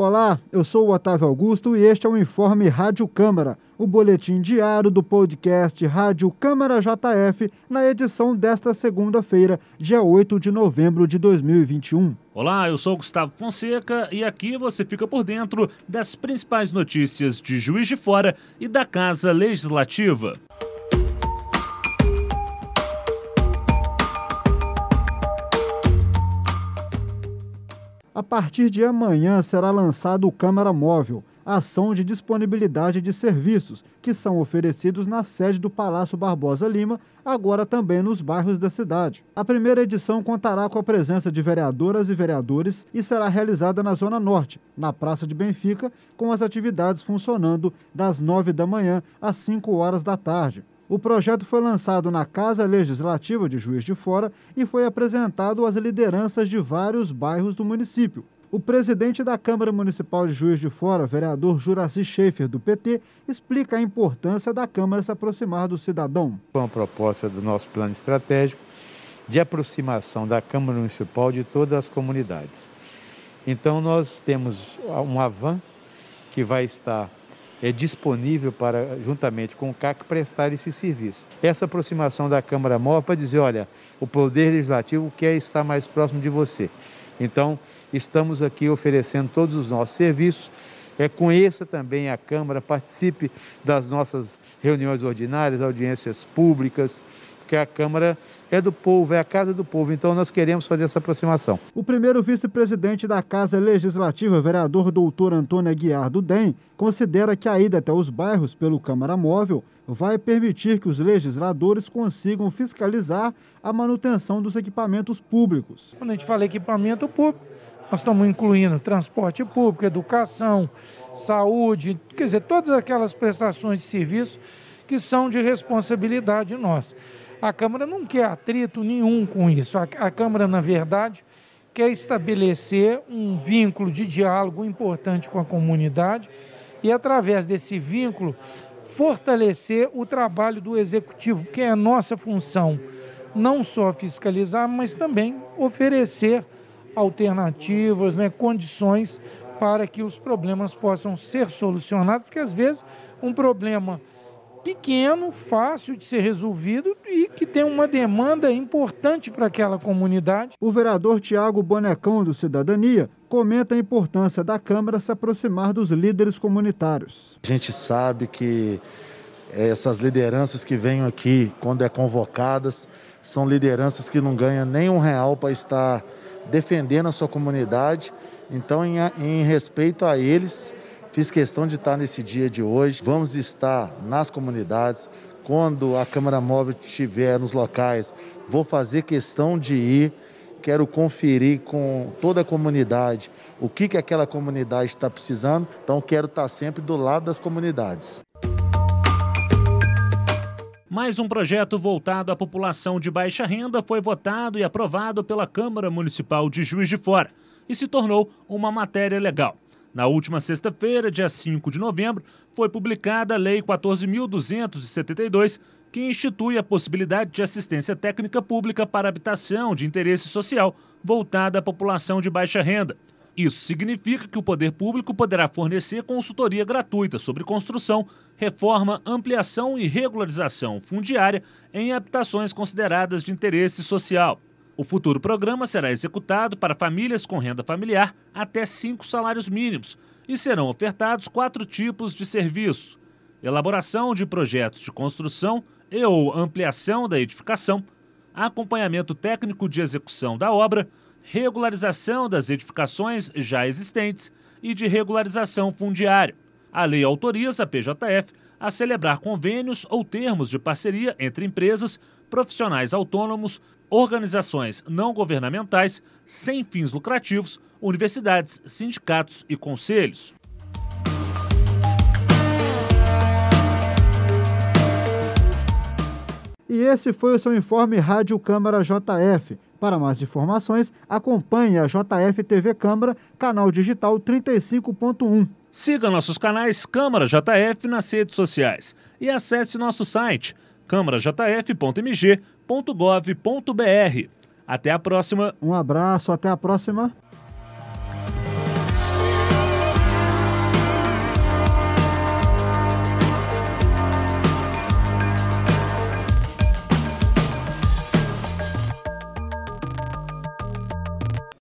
Olá, eu sou o Otávio Augusto e este é o Informe Rádio Câmara, o boletim diário do podcast Rádio Câmara JF, na edição desta segunda-feira, dia 8 de novembro de 2021. Olá, eu sou Gustavo Fonseca e aqui você fica por dentro das principais notícias de Juiz de Fora e da Casa Legislativa. A partir de amanhã será lançado o Câmara Móvel, ação de disponibilidade de serviços que são oferecidos na sede do Palácio Barbosa Lima, agora também nos bairros da cidade. A primeira edição contará com a presença de vereadoras e vereadores e será realizada na Zona Norte, na Praça de Benfica, com as atividades funcionando das nove da manhã às cinco horas da tarde. O projeto foi lançado na Casa Legislativa de Juiz de Fora e foi apresentado às lideranças de vários bairros do município. O presidente da Câmara Municipal de Juiz de Fora, vereador Juraci Schaefer, do PT, explica a importância da Câmara se aproximar do cidadão. Foi uma proposta do nosso plano estratégico de aproximação da Câmara Municipal de todas as comunidades. Então, nós temos uma van que vai estar é disponível para, juntamente com o CAC, prestar esse serviço. Essa aproximação da Câmara Móvel para dizer, olha, o Poder Legislativo quer estar mais próximo de você. Então, estamos aqui oferecendo todos os nossos serviços. É, conheça também a Câmara, participe das nossas reuniões ordinárias, audiências públicas, porque a Câmara é do povo, é a casa do povo. Então nós queremos fazer essa aproximação. O primeiro vice-presidente da Casa Legislativa, vereador doutor Antônio Aguiar do DEM, considera que a ida até os bairros pelo Câmara Móvel vai permitir que os legisladores consigam fiscalizar a manutenção dos equipamentos públicos. Quando a gente fala equipamento público, nós estamos incluindo transporte público, educação, saúde, quer dizer, todas aquelas prestações de serviço que são de responsabilidade nossa. A Câmara não quer atrito nenhum com isso. A, a Câmara, na verdade, quer estabelecer um vínculo de diálogo importante com a comunidade e, através desse vínculo, fortalecer o trabalho do Executivo, que é a nossa função, não só fiscalizar, mas também oferecer alternativas, né, condições para que os problemas possam ser solucionados, porque às vezes um problema pequeno, fácil de ser resolvido e que tem uma demanda importante para aquela comunidade. O vereador Tiago Bonecão, do Cidadania, comenta a importância da Câmara se aproximar dos líderes comunitários. A gente sabe que essas lideranças que vêm aqui, quando é convocadas, são lideranças que não ganham nem um real para estar defendendo a sua comunidade. Então, em, em respeito a eles, Fiz questão de estar nesse dia de hoje. Vamos estar nas comunidades. Quando a Câmara Móvel estiver nos locais, vou fazer questão de ir. Quero conferir com toda a comunidade o que, que aquela comunidade está precisando. Então, quero estar sempre do lado das comunidades. Mais um projeto voltado à população de baixa renda foi votado e aprovado pela Câmara Municipal de Juiz de Fora e se tornou uma matéria legal. Na última sexta-feira, dia 5 de novembro, foi publicada a Lei 14.272, que institui a possibilidade de assistência técnica pública para habitação de interesse social voltada à população de baixa renda. Isso significa que o poder público poderá fornecer consultoria gratuita sobre construção, reforma, ampliação e regularização fundiária em habitações consideradas de interesse social. O futuro programa será executado para famílias com renda familiar até cinco salários mínimos e serão ofertados quatro tipos de serviço: elaboração de projetos de construção e ou ampliação da edificação, acompanhamento técnico de execução da obra, regularização das edificações já existentes e de regularização fundiária. A lei autoriza a PJF a celebrar convênios ou termos de parceria entre empresas, profissionais autônomos, organizações não governamentais, sem fins lucrativos, universidades, sindicatos e conselhos. E esse foi o seu informe Rádio Câmara JF. Para mais informações, acompanhe a JF TV Câmara, canal digital 35.1. Siga nossos canais Câmara JF nas redes sociais e acesse nosso site câmarajf.mg.gov.br. Até a próxima. Um abraço, até a próxima.